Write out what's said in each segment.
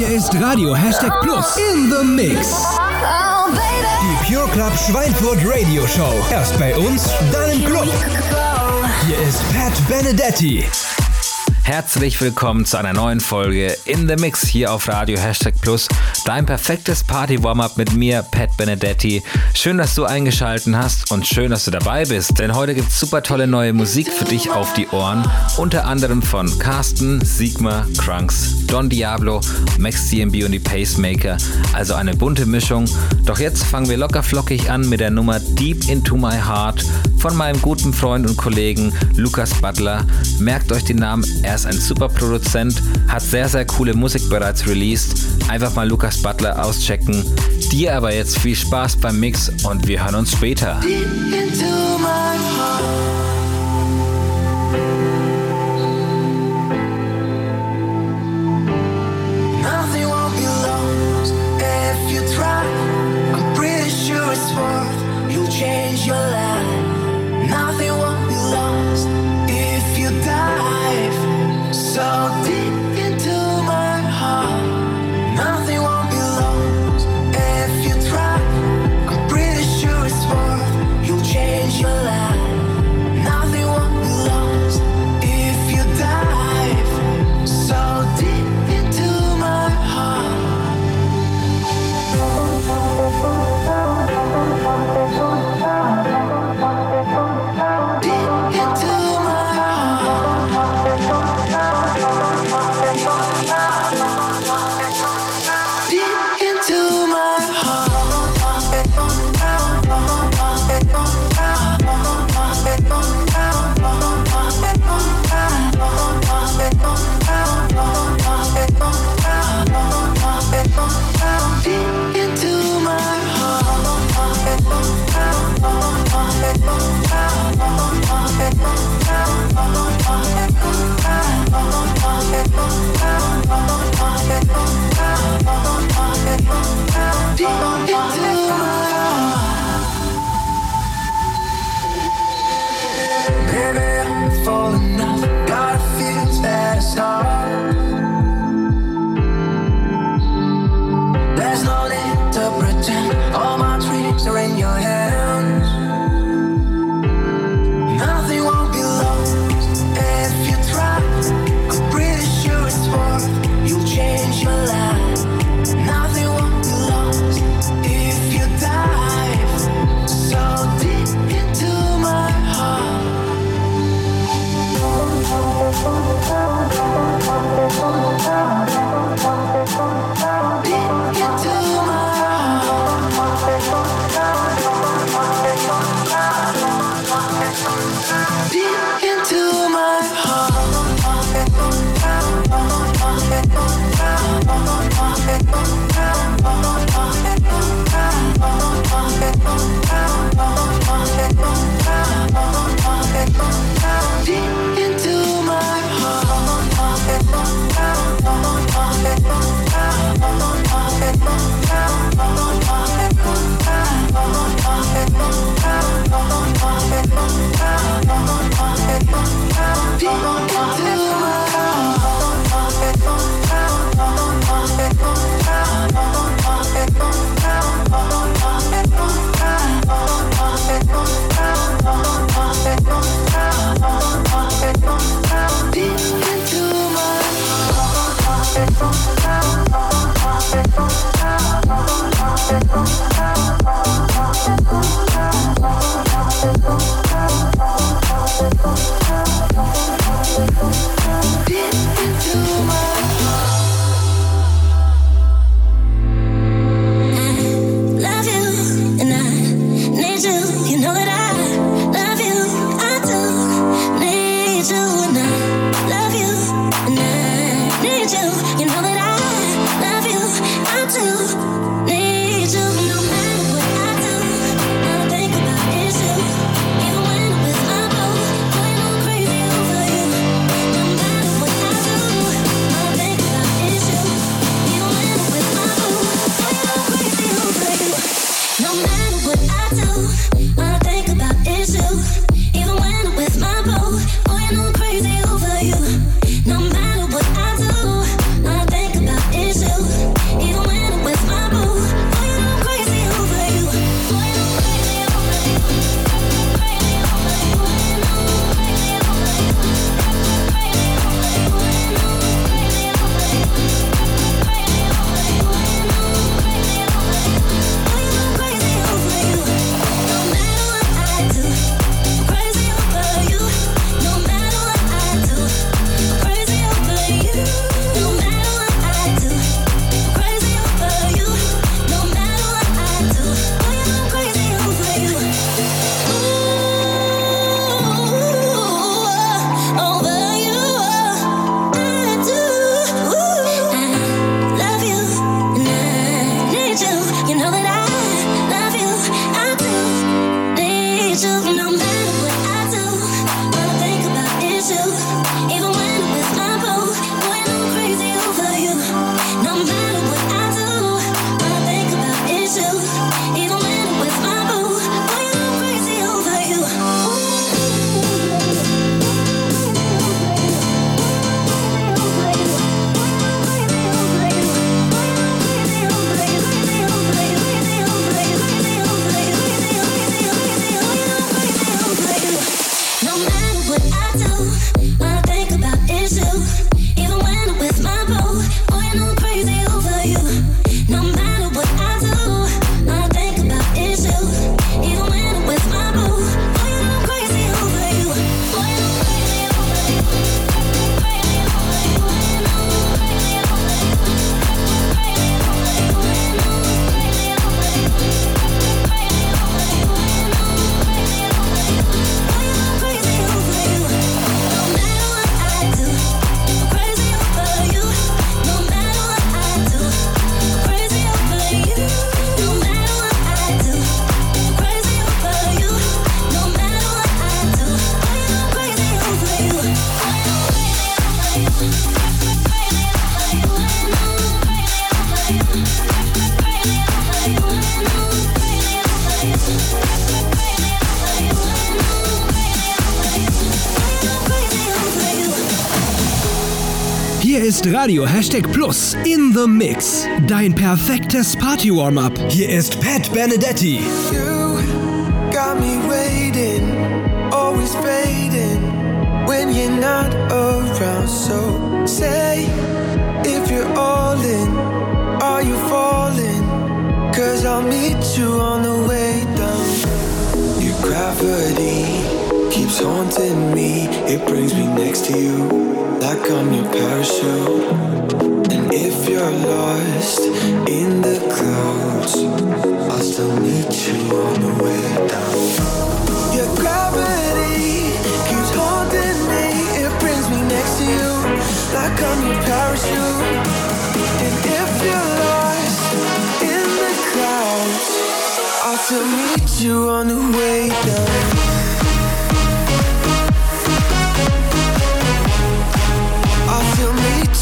Hier ist Radio Hashtag Plus in the Mix. Die Pure Club Schweinfurt Radio Show. Erst bei uns, dann im Club. Hier ist Pat Benedetti. Herzlich willkommen zu einer neuen Folge In The Mix hier auf Radio Hashtag Plus. Dein perfektes Party-Warm-Up mit mir, Pat Benedetti. Schön, dass du eingeschaltet hast und schön, dass du dabei bist, denn heute gibt es super tolle neue Musik für dich auf die Ohren. Unter anderem von Carsten, Sigma, Crunks, Don Diablo, Max DMB und die Pacemaker. Also eine bunte Mischung. Doch jetzt fangen wir locker flockig an mit der Nummer Deep Into My Heart von meinem guten Freund und Kollegen Lukas Butler. Merkt euch den Namen, er ist ein super Produzent, hat sehr, sehr coole Musik bereits released. Einfach mal Lukas Butler auschecken. Dir aber jetzt viel Spaß beim Mix und wir hören uns später. change your life. Nothing won't be lost dive so deep on deep. ist Radio Hashtag Plus in the Mix. Dein perfektes Party-Warm-Up. Hier ist Pat Benedetti. You got me waiting, always fading when you're not around. So say if you're all in, are you falling? Cause I'll meet you on the way down. Your gravity keeps haunting me, it brings me next to you like I'm your parachute. And if you're lost in the clouds, I'll still meet you on the way down. Your gravity keeps haunting me, it brings me next to you like I'm your parachute. And if you're lost in the clouds, I'll still meet you on the way down.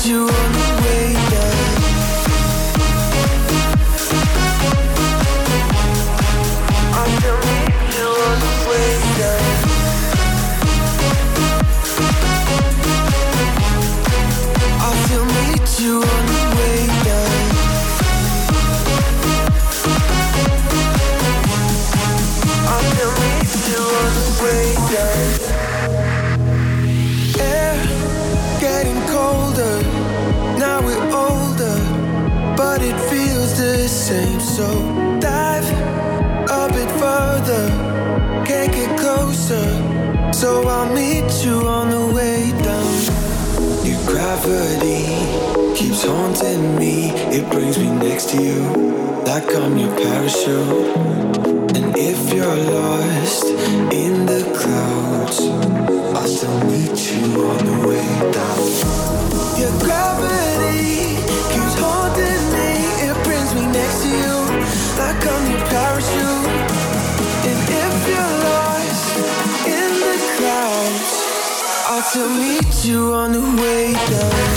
You. on So I'll meet you on the way down. Your gravity keeps haunting me, it brings me next to you, like I'm your parachute. And if you're lost in the clouds, I'll still meet you on the way down. Your gravity I'll meet you on the way down.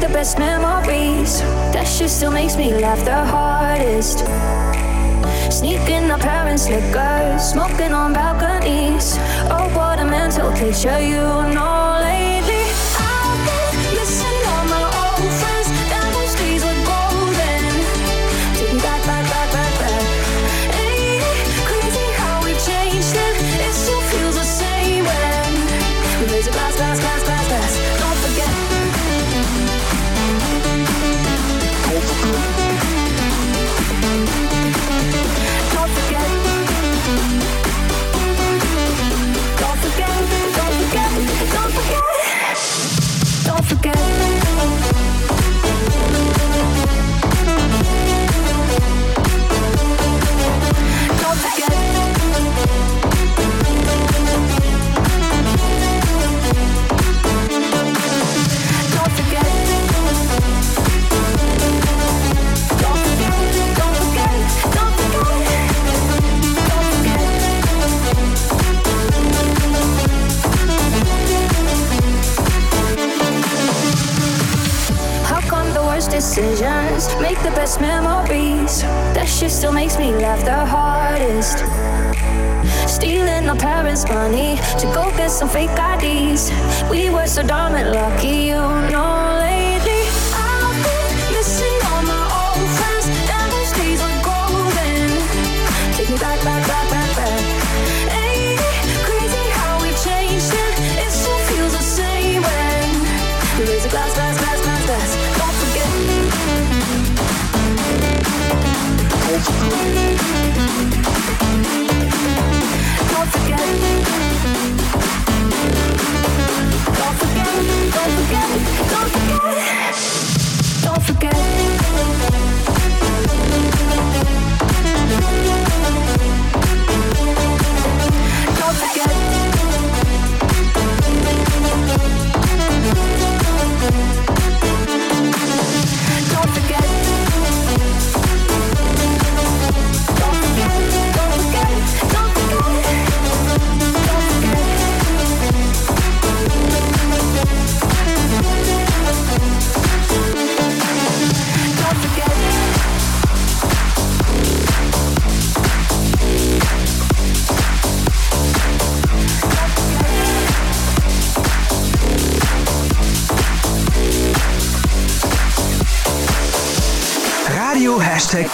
The best memories. That shit still makes me laugh the hardest. Sneaking our parents' liquor, smoking on balconies. Oh, what a mental picture, you know. Make the best memories. That shit still makes me laugh the hardest. Stealing our parents' money to go get some fake IDs. We were so dumb and lucky, you know.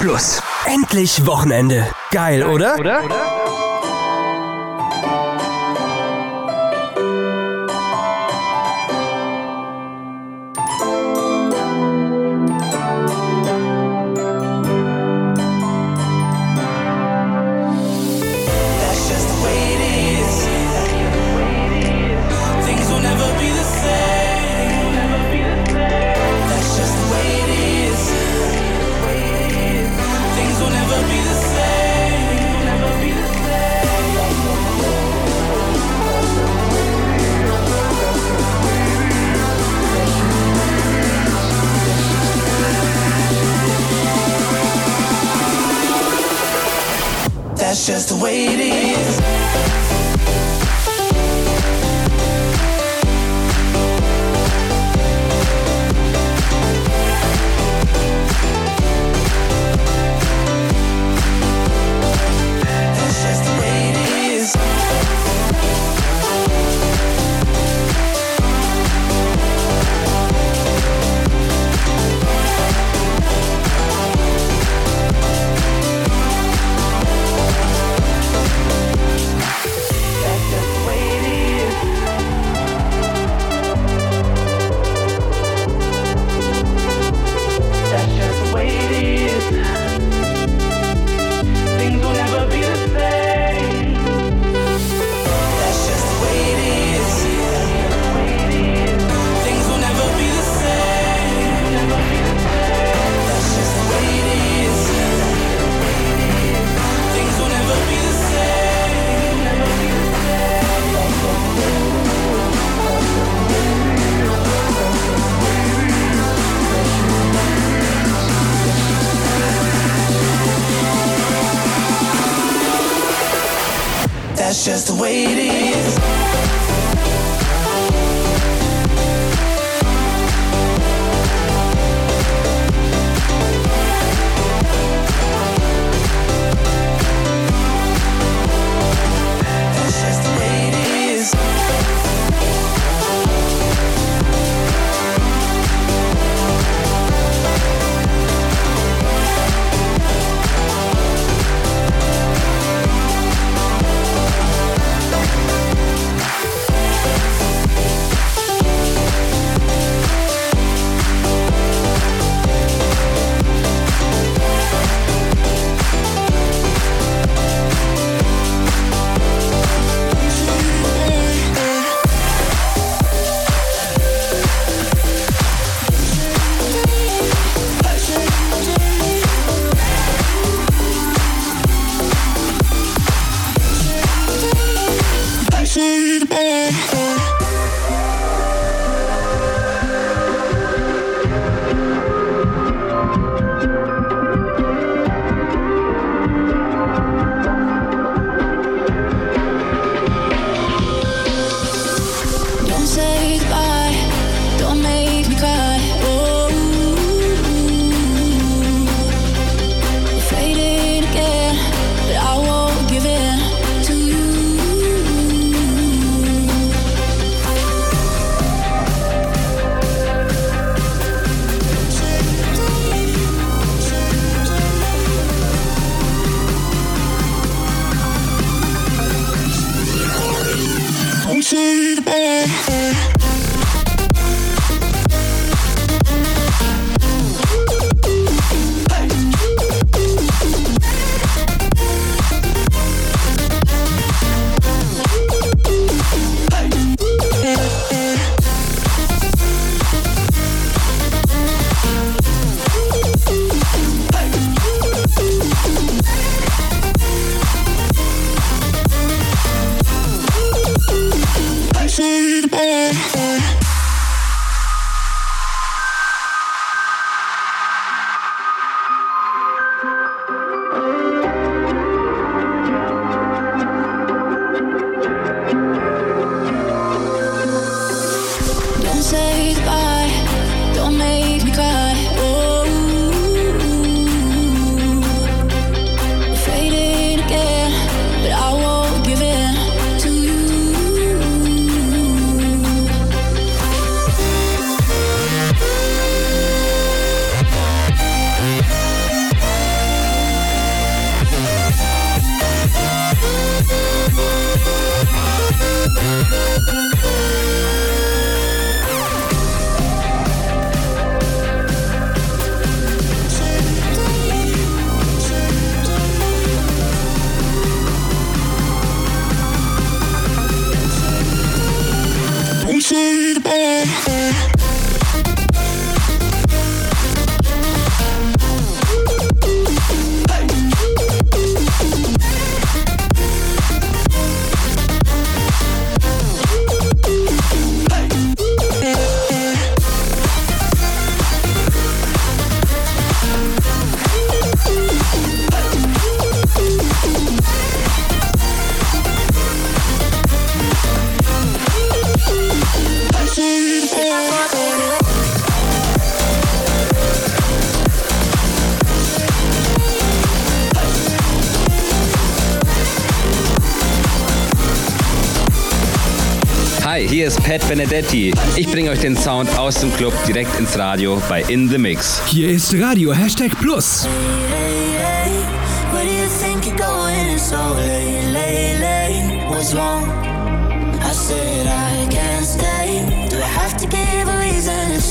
Plus. Endlich Wochenende. Geil, oder? oder? oder? Ted Benedetti. Ich bringe euch den Sound aus dem Club direkt ins Radio bei In The Mix. Hier ist Radio Hashtag Plus.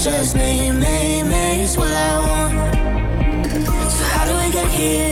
just me, me, me me's what I want. So how do I get here?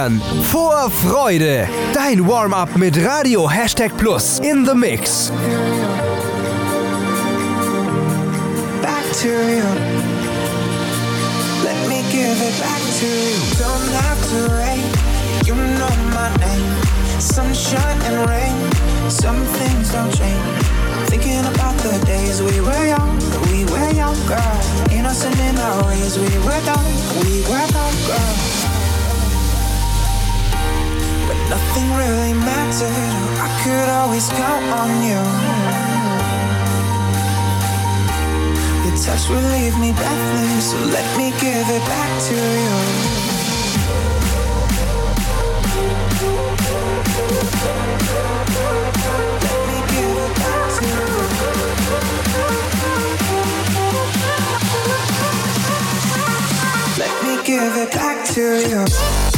Feiern, vor Freude. Dein Warm-up mit Radio Hashtag Plus in the Mix. Back to you. Let me give it back to you. Don't have to rain. You know my name. Sunshine and rain. Some things don't change. Thinking about the days we were young, we were younger. Innocent in our ways, we were dumb, we were younger. Nothing really mattered. I could always count on you. Your touch will leave me breathless, so let me give it back to you. Let me give it back to you. Let me give it back to you.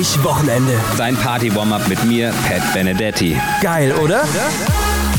Endlich Wochenende. Dein Party-Warm-Up mit mir, Pat Benedetti. Geil, oder? Just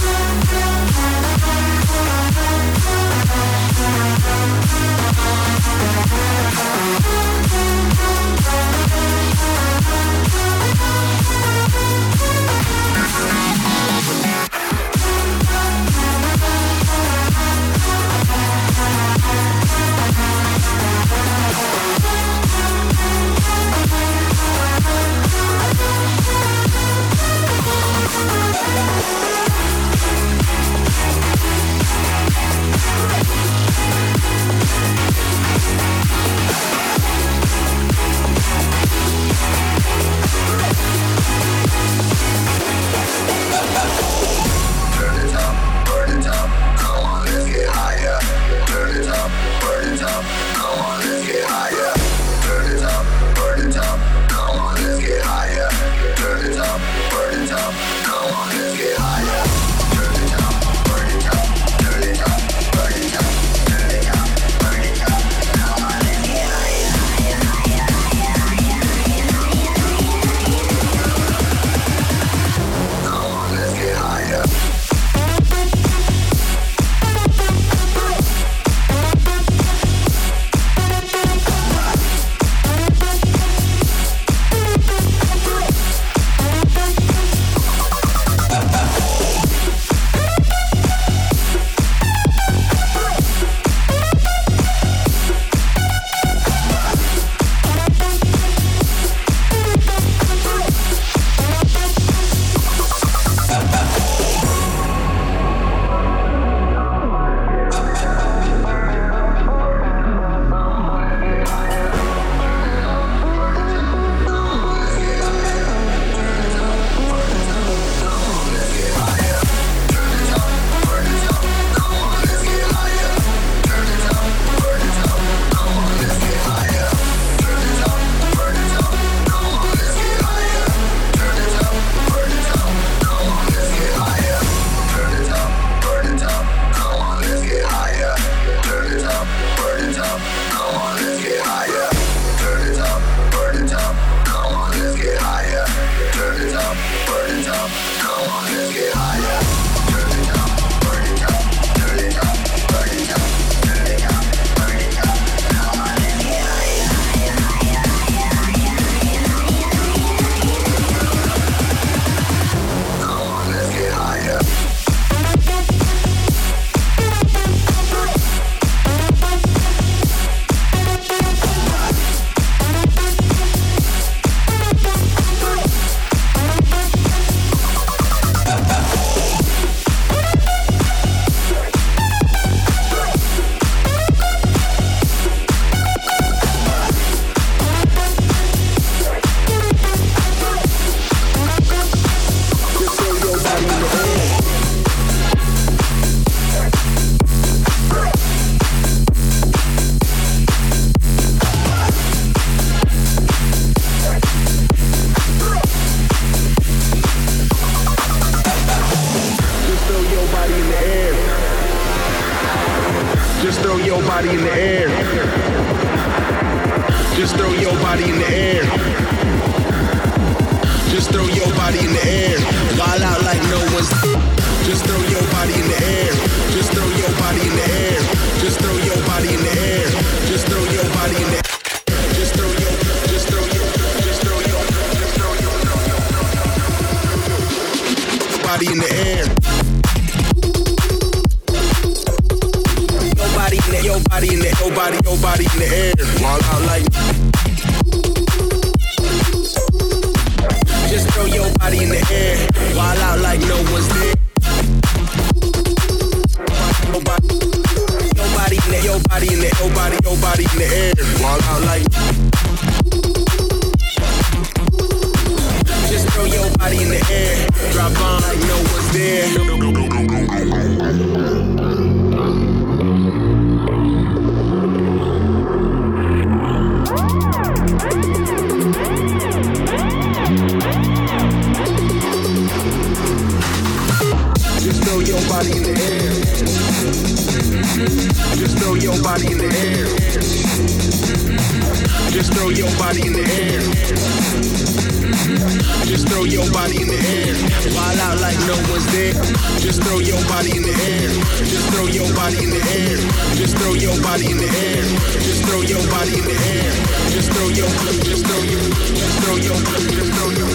Just throw your body in the air. Wild out like no one's there. Just throw your body in the air. Just throw your body in the air. Just throw your body in the air. Just throw your body in the air. Just throw your, just throw your, just throw your, just throw your,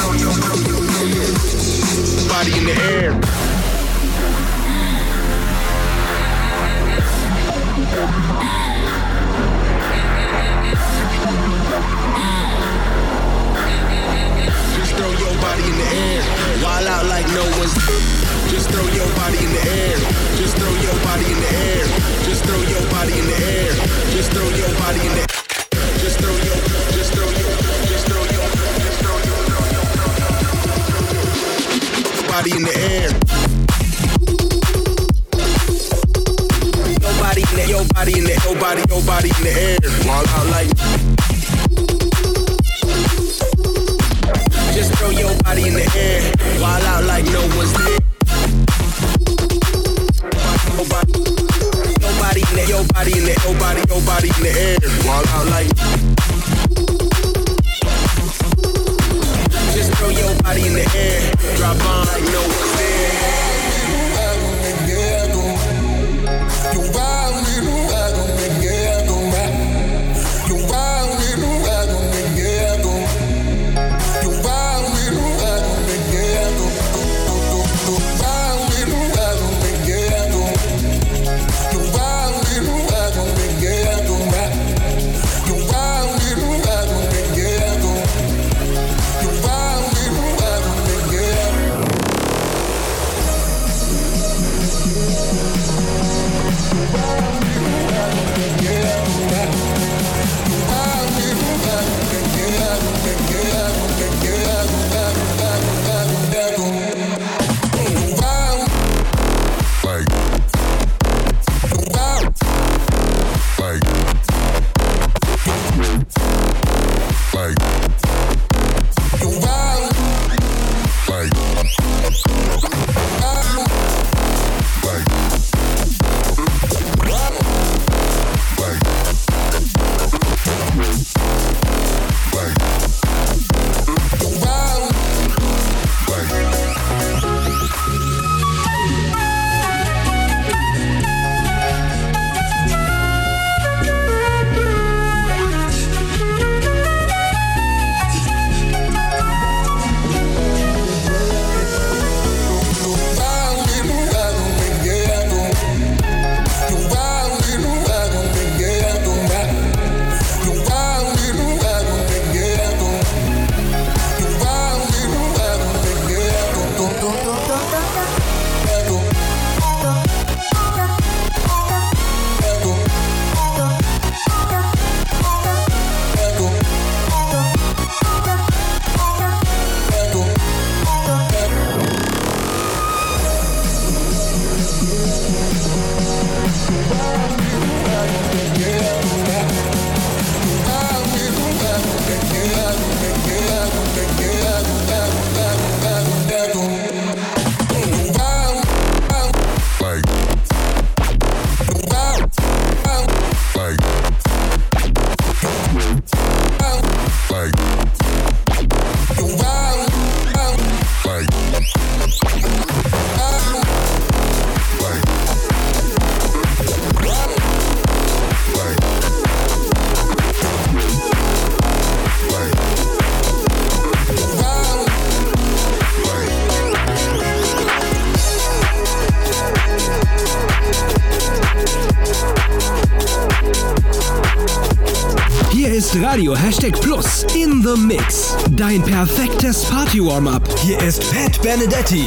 throw your, throw your body in the air. Body in the air. Wild out like no one's. Just throw your body in the air. Just throw your body in the air. Just throw your body in the air. Just throw your body in the air. Just throw your, just throw your, just throw your, just throw your body in the air. Your body in the, your body in the, your body, your body in the air. Wild out like. Throw your body in the air, while out like no one's there. Nobody, nobody in the, your body in the, your body, your body in the air, while out like. Just throw your body in the air, drop on like no one's there. Perfektes Party-Warm-Up. Hier ist Pat Benedetti.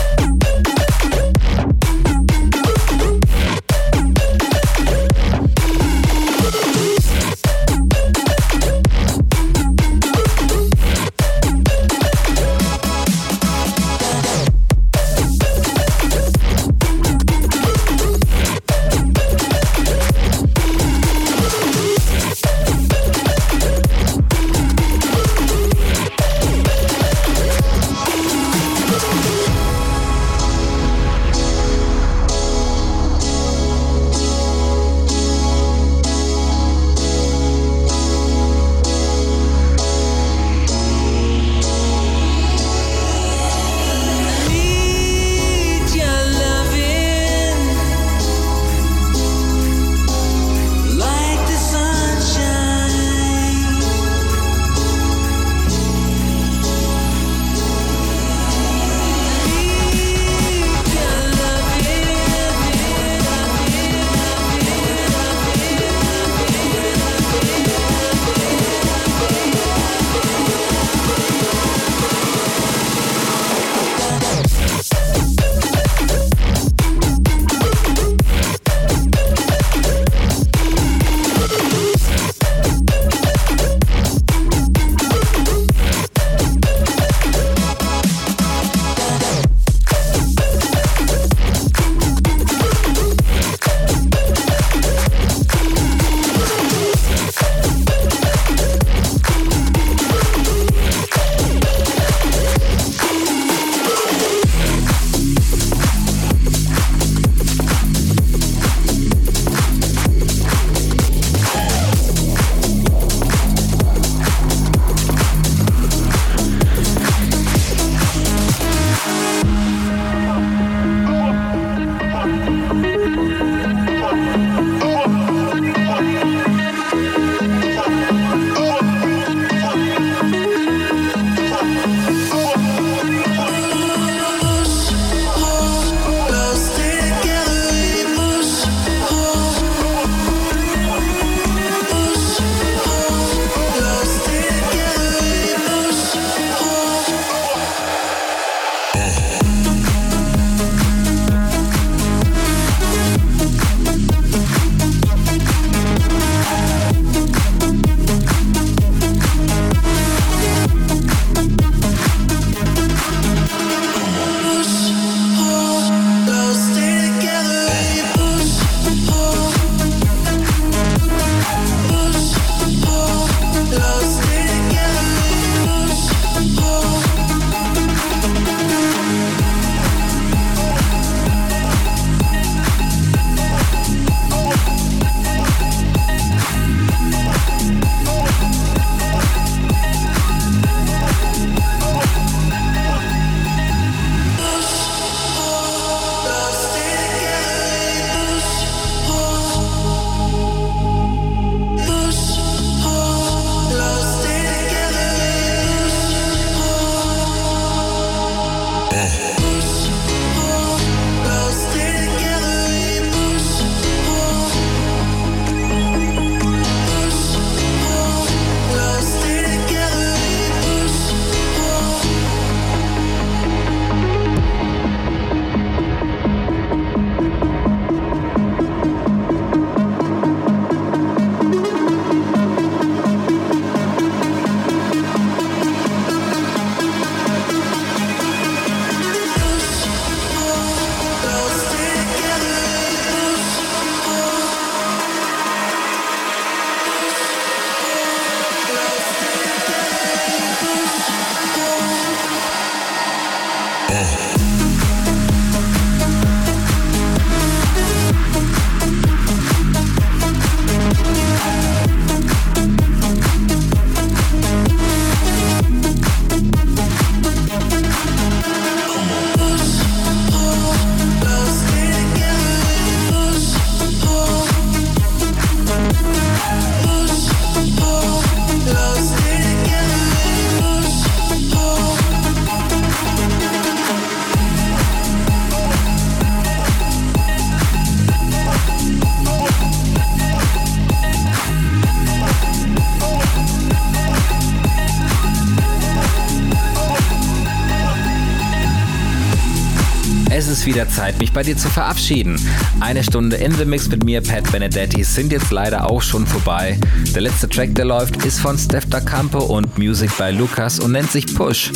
Mich bei dir zu verabschieden. Eine Stunde in the Mix mit mir, Pat Benedetti, sind jetzt leider auch schon vorbei. Der letzte Track, der läuft, ist von Steph Da Campo und Music by Lucas und nennt sich Push.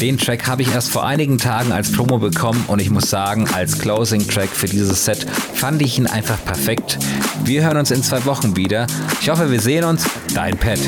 Den Track habe ich erst vor einigen Tagen als Promo bekommen und ich muss sagen, als Closing Track für dieses Set fand ich ihn einfach perfekt. Wir hören uns in zwei Wochen wieder. Ich hoffe, wir sehen uns. Dein Pat.